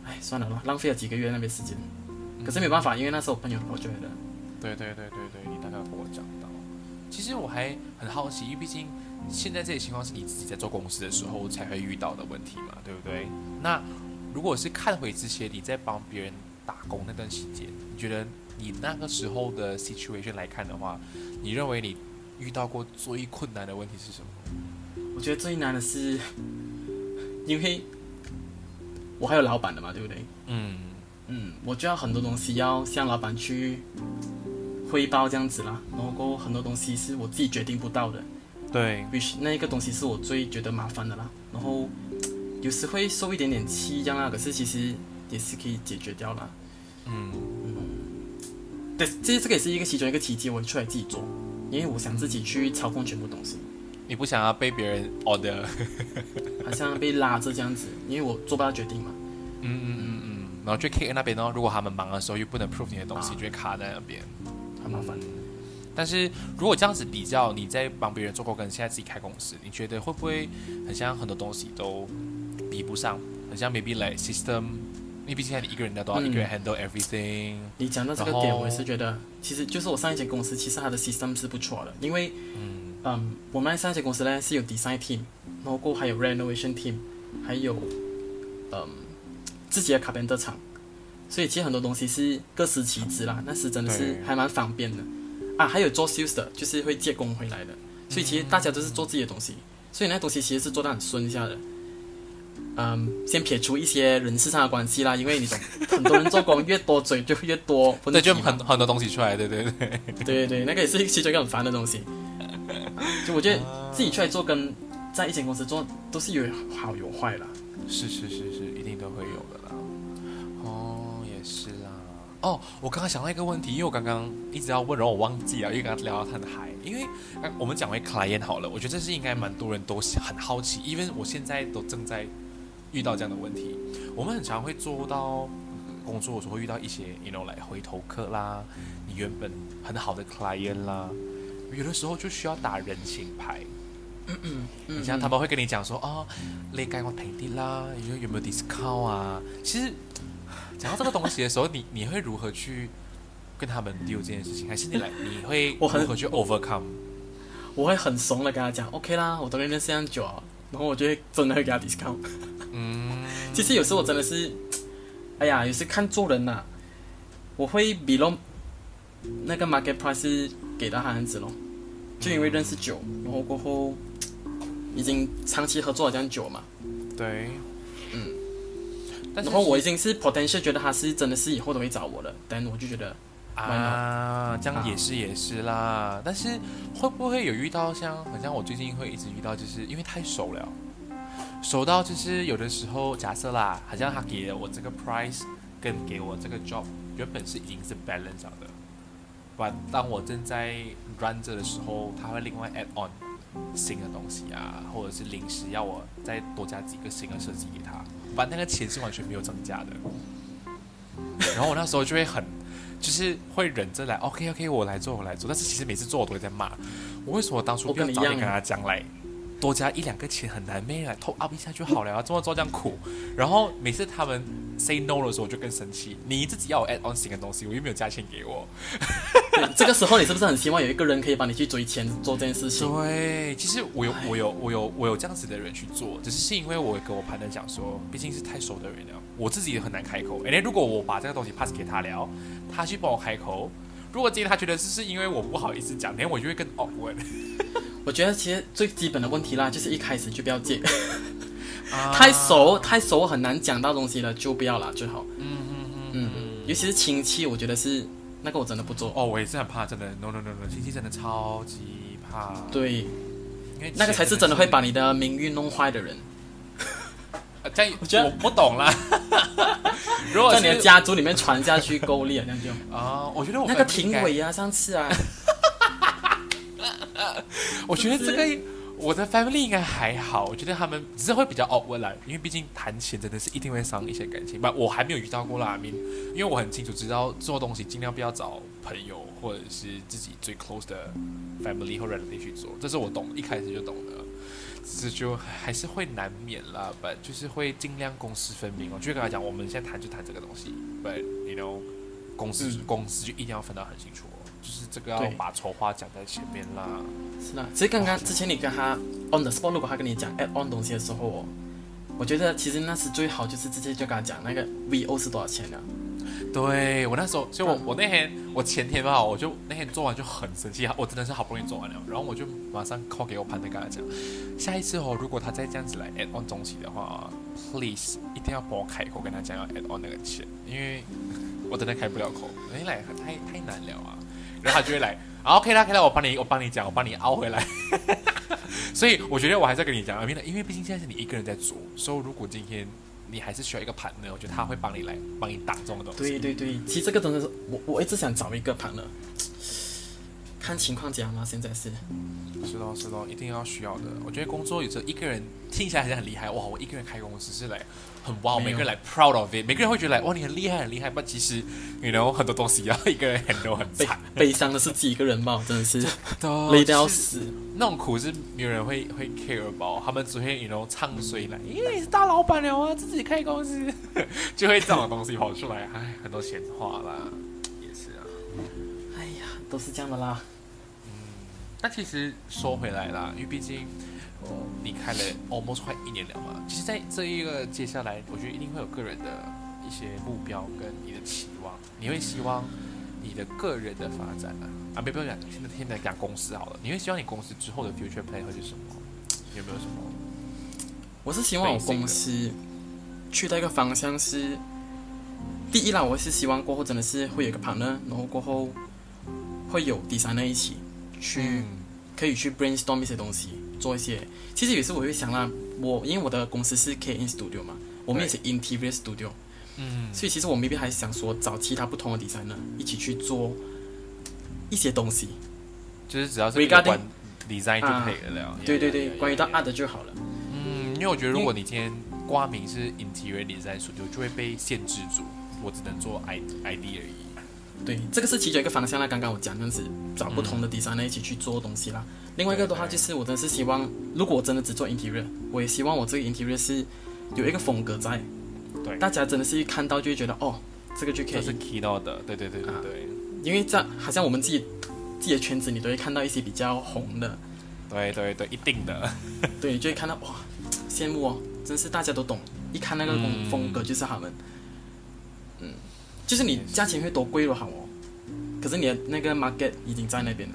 唉，算了吧，浪费了几个月那边时间。可是没办法，因为那是我朋友的 project 的。对对对对对，你大概有跟我讲到。其实我还很好奇，因为毕竟现在这些情况是你自己在做公司的时候才会遇到的问题嘛，对不对？那如果是看回之前你在帮别人打工那段时间，你觉得你那个时候的 situation 来看的话，你认为你遇到过最困难的问题是什么？我觉得最难的是，因为我还有老板的嘛，对不对？嗯，嗯，我就要很多东西要向老板去汇报这样子啦，然后过很多东西是我自己决定不到的，对，必须那一个东西是我最觉得麻烦的啦，然后有时会受一点点气这样啦，可是其实也是可以解决掉啦。嗯，对，这这个也是一个其中一个契机，我出来自己做，因为我想自己去操控全部东西，你不想要被别人 order，好像被拉着这样子，因为我做不到决定嘛。嗯嗯嗯嗯，然后就 K N 那边呢，如果他们忙的时候又不能 prove 你的东西，啊就会卡在那边。很麻烦。但是如果这样子比较，你在帮别人做过跟现在自己开公司，你觉得会不会很像很多东西都比不上？很像 maybe like system，因为毕竟现在你一个人的都要嗯一个人 handle everything。你讲到这个点，我也是觉得，其实就是我上一间公司，其实它的 system 是不错的，因为嗯嗯，我们上一间公司呢是有 design team，然后还有 renovation team，还有嗯自己的 carpenter 厂，所以其实很多东西是各司其职啦，那时真的是还蛮方便的啊。还有做 sales 的，就是会借工回来的，所以其实大家都是做自己的东西，所以那东西其实是做得很顺下的。嗯，先撇除一些人事上的关系啦，因为你懂，很多人做工越多嘴就越多问对，就很很多东西出来，对对对。对对对，那个也是其中一个很烦的东西。就我觉得自己出来做跟在一间公司做都是有好有坏啦。是是是是，一定都会有的啦。哦，也是啦。哦，我刚刚想到一个问题，因为我刚刚一直要问，然后我忘记了，因为刚刚聊到他的海。因为刚我们讲回 client 好了，我觉得这是应该蛮多人都很好奇，因为我现在都正在遇到这样的问题。我们很常会做到工作的时候会遇到一些，you know，来回头客啦，你原本很好的 client 啦，有的时候就需要打人情牌。嗯你像他们会跟你讲说哦，你该我平啲啦，有有没有 discount 啊？其实讲到这个东西的时候，你你会如何去跟他们 deal 这件事情？还是你来你会如何去 overcome？我会很怂的跟他讲，OK 啦，我都认识这样久啊，然后我就会真的会给他 discount。嗯，其实有时候我真的是，哎呀，有时看做人呐、我会比咯那个 market price 给到他样子咯。就因为认识久，然后过后已经长期合作了这样久嘛，对，嗯，但是然后我已经是 potential 觉得他是真的是以后都会找我的，但我就觉得啊，这样也是也是啦。但是会不会有遇到像，好像我最近会一直遇到，就是因为太熟了，熟到就是有的时候假设啦，好像他给了我这个 price，跟给我这个 job 原本是已经是 balance 的，但，当我正在 run 着的时候，他会另外 add on 新的东西啊，或者是临时要我再多加几个新的设计给他，把那个钱是完全没有增加的。然后我那时候就会很。就是会忍着来，OK OK，我来做，我来做。但是其实每次做我都会在骂，我为什么当初不要早点跟他讲来，多加一两个钱很难咩？来偷 up 一下就好了啊，这么做这样苦。然后每次他们 say no 的时候，我就更生气。你自己要我 add on 新的东西，我又没有加钱给我。这个时候你是不是很希望有一个人可以帮你去追钱做这件事情？对，其实我有我有我有我有这样子的人去做，只是是因为我跟我朋友讲说，毕竟是太熟的人了，我自己也很难开口。哎，如果我把这个东西 pass 给他聊。他去帮我开口，如果今天他觉得是是因为我不好意思讲，那我就会更 awkward。我觉得其实最基本的问题啦，就是一开始就不要借，太熟太熟很难讲到东西了，就不要了最好。嗯嗯嗯嗯，尤其是亲戚，我觉得是那个我真的不做。哦，我也是很怕，真的 no no no no，亲戚真的超级怕。对，因为那个才是真的会把你的名誉弄坏的人。这样 我觉得我不懂了。如果在你的家族里面传下去够力啊，这样就啊，我觉得我那个评委啊，上次啊，我觉得这个我的 family 应该还好，我觉得他们只是会比较 awkward，因为毕竟谈钱真的是一定会伤一些感情。不，我还没有遇到过啦，明，因为我很清楚知道做东西尽量不要找朋友或者是自己最 close 的 family 或 relative 去做，这是我懂，一开始就懂的。这就还是会难免啦但就是会尽量公私分明我。就跟他讲，我们现在谈就谈这个东西，but you know，公司公司就一定要分得很清楚哦。就是这个要把丑话讲在前面啦。是啦，其实刚刚之前你跟他 on the spot，如果他跟你讲 add on 东西的时候，我觉得其实那是最好，就是直接就跟他讲那个 VO 是多少钱的。对我那时候，就我我那天我前天吧，我就那天做完就很生气，我真的是好不容易做完了，然后我就马上 call 给我盘的跟他讲，下一次哦，如果他再这样子来 add on 东西的话，please 一定要帮我开口跟他讲要 add on 那个钱，因为我真的开不了口，因为来太太难聊啊，然后他就会来，OK 啦，可以啦，我帮你我帮你讲，我帮你凹回来，所以我觉得我还是跟你讲，因为因为毕竟现在是你一个人在做，所以如果今天。你还是需要一个盘呢，我觉得他会帮你来帮你挡这种东西。对对对，其实这个真的是我我一直想找一个盘呢，看情况讲嘛，现在是。是咯是咯，一定要需要的。我觉得工作有时候一个人听起来好像很厉害哇，我一个人开公司是来很哇，每个人来 proud of it，每个人会觉得来哇你很厉害很厉害，但其实 you know 很多东西要 一个人 handle 很惨。悲伤的是自己一个人嘛，真的是累得要死。那种苦是没有人会会 care 包，他们只会 you know 唱衰来，因为你是大老板了啊，自己开公司 就会这种东西跑出来，唉，很多闲话啦，也是啊。哎呀，都是这样的啦。嗯但其实说回来啦，因为毕竟你开了 almost 快一年了嘛。其实，在这一个接下来，我觉得一定会有个人的一些目标跟你的期望。你会希望你的个人的发展啊，啊，没不要讲，现在现在讲公司好了。你会希望你公司之后的 future plan 会是什么？有没有什么？我是希望我公司去到一个方向是，第一啦，我是希望过后真的是会有一个 partner，然后过后会有第三人一起。去可以去 brainstorm 一些东西，做一些。其实有时我会想啦，我因为我的公司是 K in Studio 嘛，我们也是 Interior Studio，嗯，所以其实我 maybe 还想说找其他不同的 designer 一起去做一些东西，就是只要是关 design 就可以了。对对对，关于到 art 就好了。嗯，因为我觉得如果你今天挂名是 Interior Design Studio，就会被限制住，我只能做 I ID 而已。对，这个是其中一个方向啦。刚刚我讲这样子，找不同的 designer 一起去做东西啦。另外一个的话，就是我真的是希望，如果我真的只做 interior，我也希望我这个 interior 是有一个风格在。对，大家真的是一看到就会觉得，哦，这个就可以。这是 key 到的，对对对对对。因为这好像我们自己自己的圈子，你都会看到一些比较红的。对对对，一定的。对，你就会看到哇，羡慕哦，真是大家都懂，一看那个风风格就是他们。嗯就是你价钱会多贵都好哦，可是你的那个 market 已经在那边了，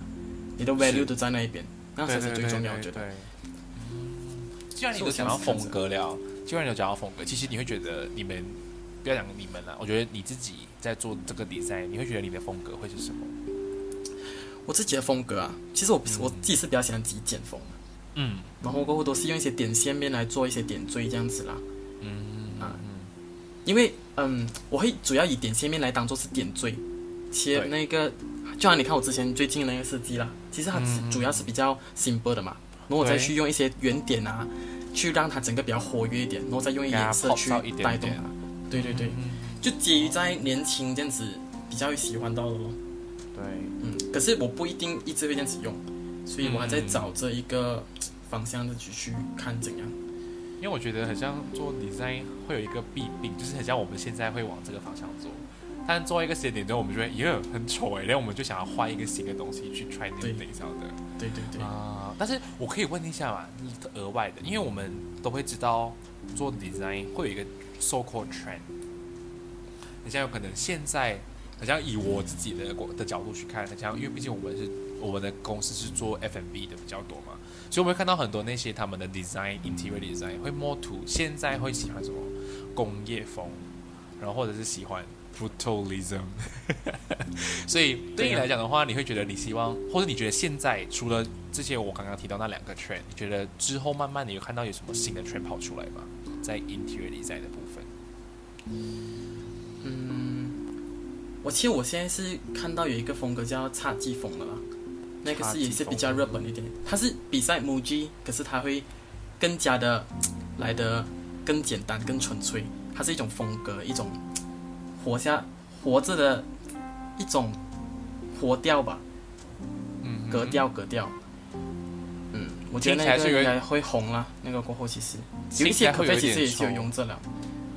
你的 value 都在那一边，那才是最重要。我觉得。嗯，既然你都讲到风格了，既然你都讲到风格，其实你会觉得你们不要讲你们了，我觉得你自己在做这个比赛，你会觉得你的风格会是什么？我自己的风格啊，其实我我自己是比较喜欢极简风的，嗯，然后过后都是用一些点线面来做一些点缀这样子啦，嗯。啊，因为嗯，我会主要以点线面来当做是点缀，切那个，就像你看我之前最近那个设计啦，其实它主要是比较 simple 的嘛，然后我再去用一些圆点啊，去让它整个比较活跃一点，然后再用颜色去带动它，对对对，就基于在年轻这样子比较喜欢到的咯。对，嗯，可是我不一定一直会这样子用，所以我还在找这一个方向的去去看怎样。因为我觉得很像做 design 会有一个弊病，就是很像我们现在会往这个方向做，但做一个时间点之后，我们就会耶很丑哎，然后我们就想要换一个新的东西去 try new things 的。对对对。啊，但是我可以问一下嘛，额外的，因为我们都会知道做 design 会有一个 so called trend，你像有可能现在。好像以我自己的的角度去看，好像因为毕竟我们是我们的公司是做 F&B 的比较多嘛，所以我们会看到很多那些他们的 design interior design 会 more to 现在会喜欢什么工业风，然后或者是喜欢 brutalism。所以对你来讲的话，你会觉得你希望，或者你觉得现在除了这些我刚刚提到那两个 trend，你觉得之后慢慢你有看到有什么新的 trend 跑出来吗？在 interior design 的部分？嗯。我其实我现在是看到有一个风格叫侘寂风的啦，那个是也是比较日本一点，它是比赛 MUJI，可是它会更加的来的更简单、更纯粹，它是一种风格，一种活下活着的一种活调吧，嗯，格调格调，嗯，我觉得那个应该会红了，那个过后其实有一些咖啡其实也是有用这了，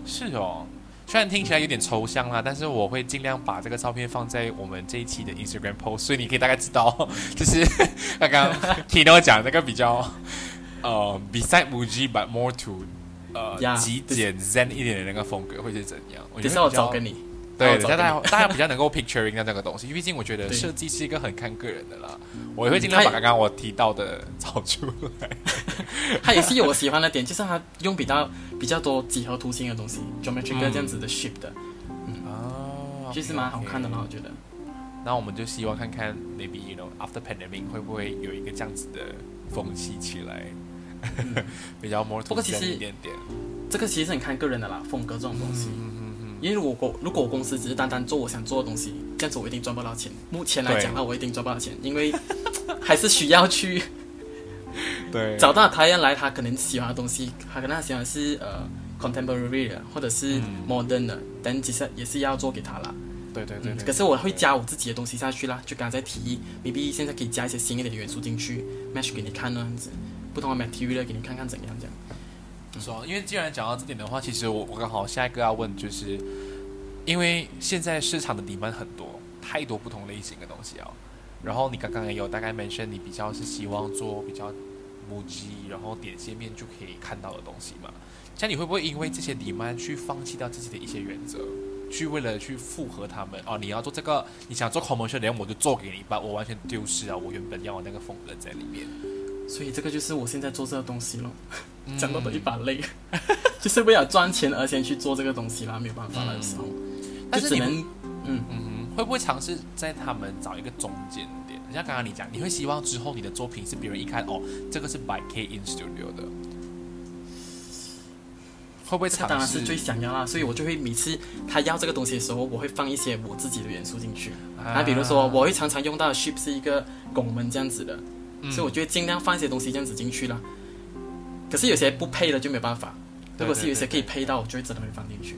是哦。虽然听起来有点抽象啦，但是我会尽量把这个照片放在我们这一期的 Instagram post，所以你可以大概知道，就是刚刚听到讲那个比较呃，beside Muji but more to 呃极简 Zen 一点的那个风格会是怎样？我觉得我找给你。对，大家大家比较能够 picturing 到这个东西，毕竟我觉得设计是一个很看个人的啦。我也会尽量把刚刚我提到的 找出来。它也是有我喜欢的点，就是它用比较比较多几何图形的东西，geometry 这样子的 shape 的，嗯，哦，其实蛮好看的嘛，我觉得。那我们就希望看看，maybe you know after pandemic 会不会有一个这样子的风气起来，比较 more 不过其实一点点，这个其实很看个人的啦，风格这种东西。因为如果如果我公司只是单单做我想做的东西，这样子我一定赚不到钱。目前来讲，的话我一定赚不到钱，因为 还是需要去 对找到他要来，他可能喜欢的东西，他可能喜欢是呃 contemporary 的，或者是 modern 的，但其实也是要做给他啦。对对对。可是我会加我自己的东西下去啦，就刚才在提议，maybe 现在可以加一些新一点的元素进去，match 给你看那样子，不同的 material 给你看看怎样这样。说，因为既然讲到这点的话，其实我我刚好下一个要问，就是因为现在市场的底盘很多，太多不同类型的东西啊。然后你刚刚也有大概 mention，你比较是希望做比较母鸡，然后点线面就可以看到的东西嘛。像你会不会因为这些底盘去放弃掉自己的一些原则，去为了去符合他们？哦，你要做这个，你想做 commercial，连我就做给你吧，我完全丢失啊我原本要的那个风格在里面。所以这个就是我现在做这个东西咯。讲到都一把泪，就是为了赚钱而先去做这个东西啦，没有办法了有时候，但是你们，嗯嗯，会不会尝试在他们找一个中间点？像刚刚你讲，你会希望之后你的作品是别人一看哦，这个是 by K in Studio 的，会不会尝试？当然是最想要啦，所以我就会每次他要这个东西的时候，我会放一些我自己的元素进去。那比如说，我会常常用到的 ship 是一个拱门这样子的，所以我就会尽量放一些东西这样子进去了。可是有些不配的就没办法，如果是有些可以配到，我就会真的会放进去。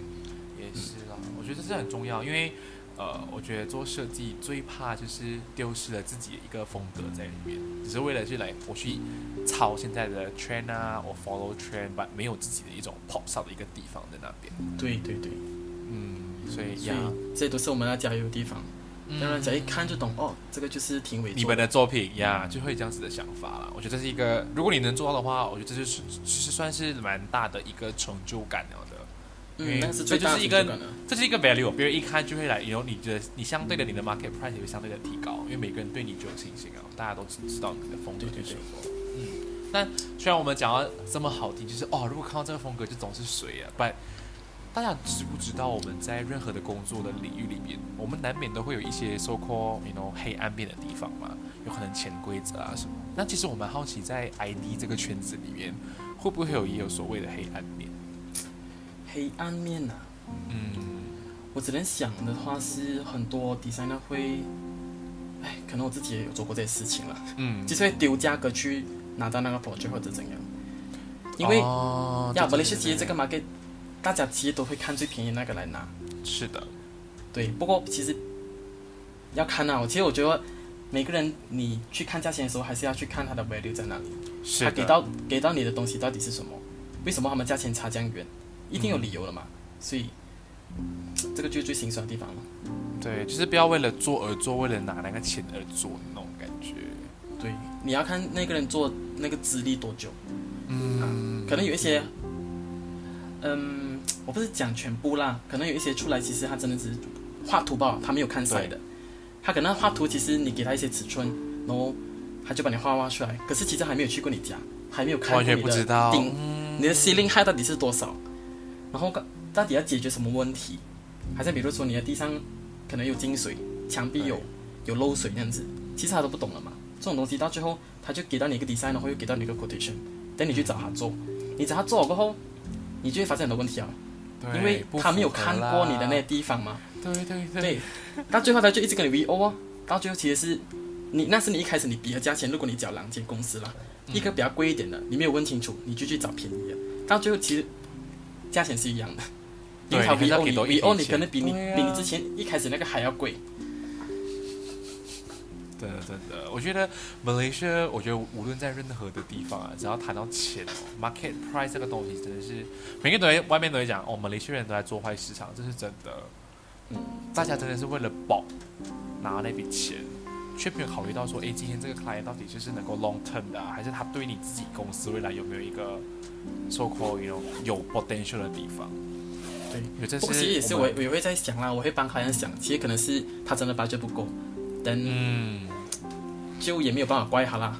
也是啦，我觉得这是很重要，因为呃，我觉得做设计最怕就是丢失了自己的一个风格在里面，只是为了去来我去抄现在的 trend 啊，我 follow trend，把没有自己的一种 pop out 的一个地方在那边。对对对，嗯，所以所以这都是我们要加油的地方。让人家一看就懂哦，这个就是挺伟。你们的作品呀，就会这样子的想法了。我觉得这是一个，如果你能做到的话，我觉得这就是其实算是蛮大的一个成就感了的。嗯，那是这就是一个。这是一个 value，别人一看就会来，然后你的你相对的你的 market price 也会相对的提高，因为每个人对你就有信心啊，大家都知知道你的风格对对对是什么。嗯，但虽然我们讲到这么好听，就是哦，如果看到这个风格就总是水啊，但大家知不知道我们在任何的工作的领域里面，我们难免都会有一些 so called you know 黑暗面的地方嘛，有可能潜规则啊什么。那其实我蛮好奇，在 ID 这个圈子里面，会不会有也有所谓的黑暗面？黑暗面呐、嗯。我只能想的话是很多 designer 会，哎，可能我自己也有做过这些事情了，嗯，就是会丢价格去拿到那个 project 或者怎样，因为哦呀，本来对对对是其实这个 market，大家其实都会看最便宜那个来拿，是的，对，不过其实要看啊，我其实我觉得每个人你去看价钱的时候，还是要去看它的 value 在哪里，是的他给到给到你的东西到底是什么？为什么他们价钱差这样远？一定有理由的嘛，所以这个就是最心酸的地方了。对，就是不要为了做而做，为了拿那个钱而做那种感觉。对，你要看那个人做那个资历多久，嗯，可能有一些，嗯，我不是讲全部啦，可能有一些出来，其实他真的只是画图吧，他没有看赛的，他可能画图，其实你给他一些尺寸，然后他就把你画画出来，可是其实还没有去过你家，还没有看过你的不知道。顶，嗯。你的 ceiling height 到底是多少，然后到底要解决什么问题，还是比如说你的地上可能有进水，墙壁有有漏水这样子，其实他都不懂了嘛。这种东西到最后他就给到你一个 design，然后又给到你一个 quotation，等你去找他做，你找他做好过后，你就会发现很多问题啊，因为他没有看过你的那啦些地方嘛。对对对对，到最后他就一直跟你 VO 哦，到最后其实是你那是你一开始你比的价钱，如果你找两间公司啦，嗯。一个比较贵一点的，你没有问清楚，你就去找便宜的，到最后其实价钱是一样的，因为他 VO 你 VO 你可能比你、啊。比你之前一开始那个还要贵，真的真的，我觉得 Malaysia，我觉得无论在任何的地方啊，只要谈到钱哦，market price 这个东西真的是每个人都在外面都在讲哦，Malaysia 人都在做坏市场，这是真的。嗯，大家真的是为了保拿那笔钱，却没有考虑到说，诶，今天这个 client 到底就是能够 long term 的、啊，还是他对你自己公司未来有没有一个 so called you know 有 potential 的地方？对，我觉得这不过其实也是我我也会在想啦，我会帮客人想，其实可能是他真的 budget 不够，但嗯。就也没有办法怪他啦。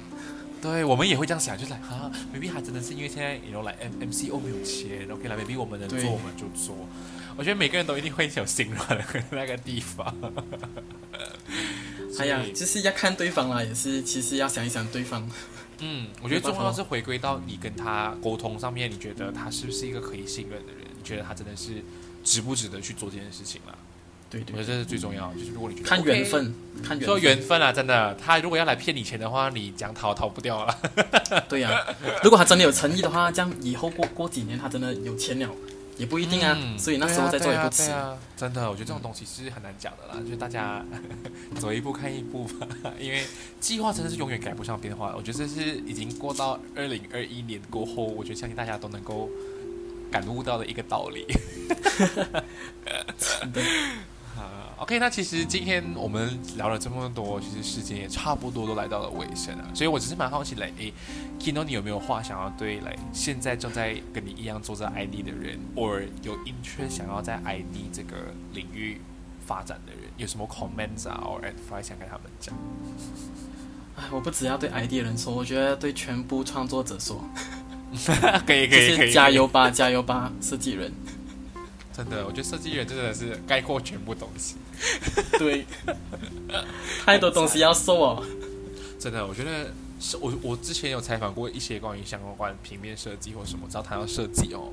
对，我们也会这样想，就是来啊，maybe 他真的是因为现在有来 M M C O 没有钱，OK 啦，maybe 我们能做我们就做。我觉得每个人都一定会有心软的那个地方。哎呀就是要看对方啦，也是其实要想一想对方。嗯，我觉得重要是回归到你跟他沟通上面，你觉得他是不是一个可以信任的人？你觉得他真的是值不值得去做这件事情啦？对对我觉得这是最重要的，就是如果你觉得看缘分，看缘说分。缘分啊，真的，他如果要来骗你钱的话，你讲逃逃不掉了。对呀、如果他真的有诚意的话，这样以后过过几年他真的有钱了，也不一定啊。嗯所以那时候再做也不迟。对啊啊真的，我觉得这种东西是很难讲的啦，就是大家走一步看一步吧，因为计划真的是永远赶不上变化。我觉得这是已经过到二零二一年过后，我觉得相信大家都能够感悟到的一个道理。啊，OK，那其实今天我们聊了这么多，其实时间也差不多都来到了尾声了，所以我只是蛮好奇，来，诶，Kino，你有没有话想要对来现在正在跟你一样做着 ID 的人，或有 interest 想要在 ID 这个领域发展的人，有什么 comments 啊，或 advice 想跟他们讲？哎，我不只要对 ID 的人说，我觉得对全部创作者说，可以，可以，可以，就是加油吧，加油吧，设计人。真的，我觉得设计人真的是概括全部东西。对，太多东西要说哦。真的，我觉得是我我之前有采访过一些关于相关平面设计或什么，只要谈到设计哦，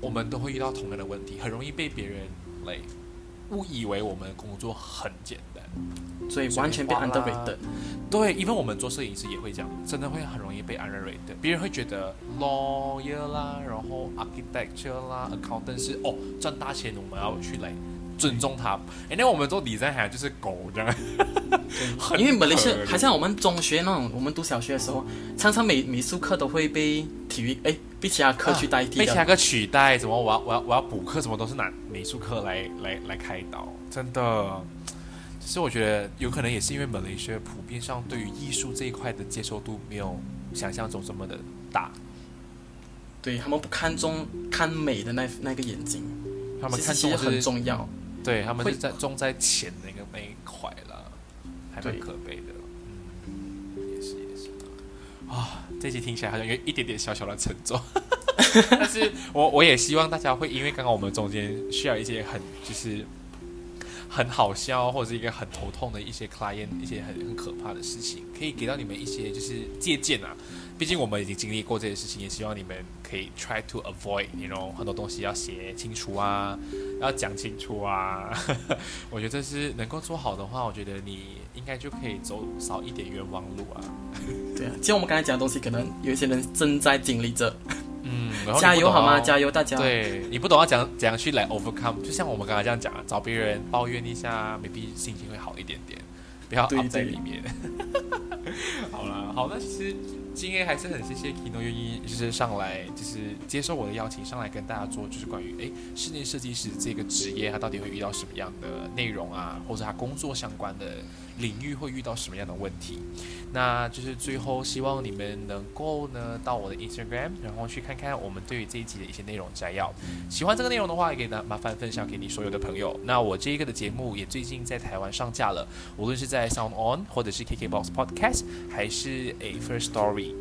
我们都会遇到同样的问题，很容易被别人来误以为我们工作很简单。所以完全被 underrated。对，因为我们做摄影师也会这样，真的会很容易被 underrated。别人会觉得 lawyer 啦，然后 architecture 啦，accountant 是哦赚大钱，我们要去来尊重他。哎，那我们做 design 就是狗这样。因为本来西亚可怜还像我们中学那种，我们读小学的时候，常常美美术课都会被体育哎被其他课去代替的。被其他课取代，怎么我要我要我要补课，什么都是拿美术课来来来开导，真的。其实我觉得有可能也是因为马来西亚普遍上对于艺术这一块的接受度没有想象中这么的大。对他们不看重看美的那那个眼睛，他们看重的是很重要。对他们是在重在钱那个那一块了，还蛮可悲的。嗯，也是也是。啊，这集听起来好像有一点点小小的沉重，但是我我也希望大家会因为刚刚我们中间需要一些很就是很好笑或者是一个很头痛的一些 client 一些很很可怕的事情，可以给到你们一些就是借鉴啊。毕竟我们已经经历过这些事情，也希望你们可以 try to avoid，你 you know 很多东西要写清楚啊，要讲清楚啊。我觉得是能够做好的话，我觉得你应该就可以走少一点冤枉路啊。对啊，其实我们刚才讲的东西，可能有一些人正在经历着。嗯，加油好吗？加油大家！对你不懂要讲怎样去来 overcome，就像我们刚才这样讲啊，找别人抱怨一下，maybe 心情会好一点点，不要对 up 在里面。好了，好，那其实今天还是很谢谢 Kino 愿意就是上来，就是接受我的邀请，上来跟大家做就是关于诶室内设计师这个职业，他到底会遇到什么样的内容啊，或者他工作相关的领域会遇到什么样的问题。那就是最后希望你们能够呢到我的 Instagram，然后去看看我们对于这一集的一些内容摘要。喜欢这个内容的话，也可以拿麻烦分享给你所有的朋友。那我这一个的节目也最近在台湾上架了，无论是在 Sound On 或者是 KKBox Podcast，还是 A First Story。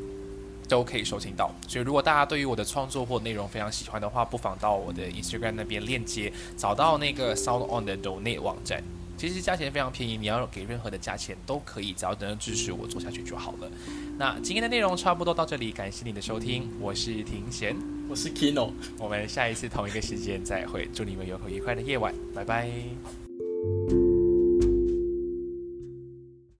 都可以收听到，所以如果大家对于我的创作或内容非常喜欢的话，不妨到我的 Instagram 那边链接找到那个 Sound On 的 Donate 网站。其实价钱非常便宜，你要给任何的价钱都可以，只要能支持我做下去就好了。那今天的内容差不多到这里，感谢你的收听，我是庭贤，我是 Kino。我们下一次同一个时间再会，祝你们有个愉快的夜晚，拜拜。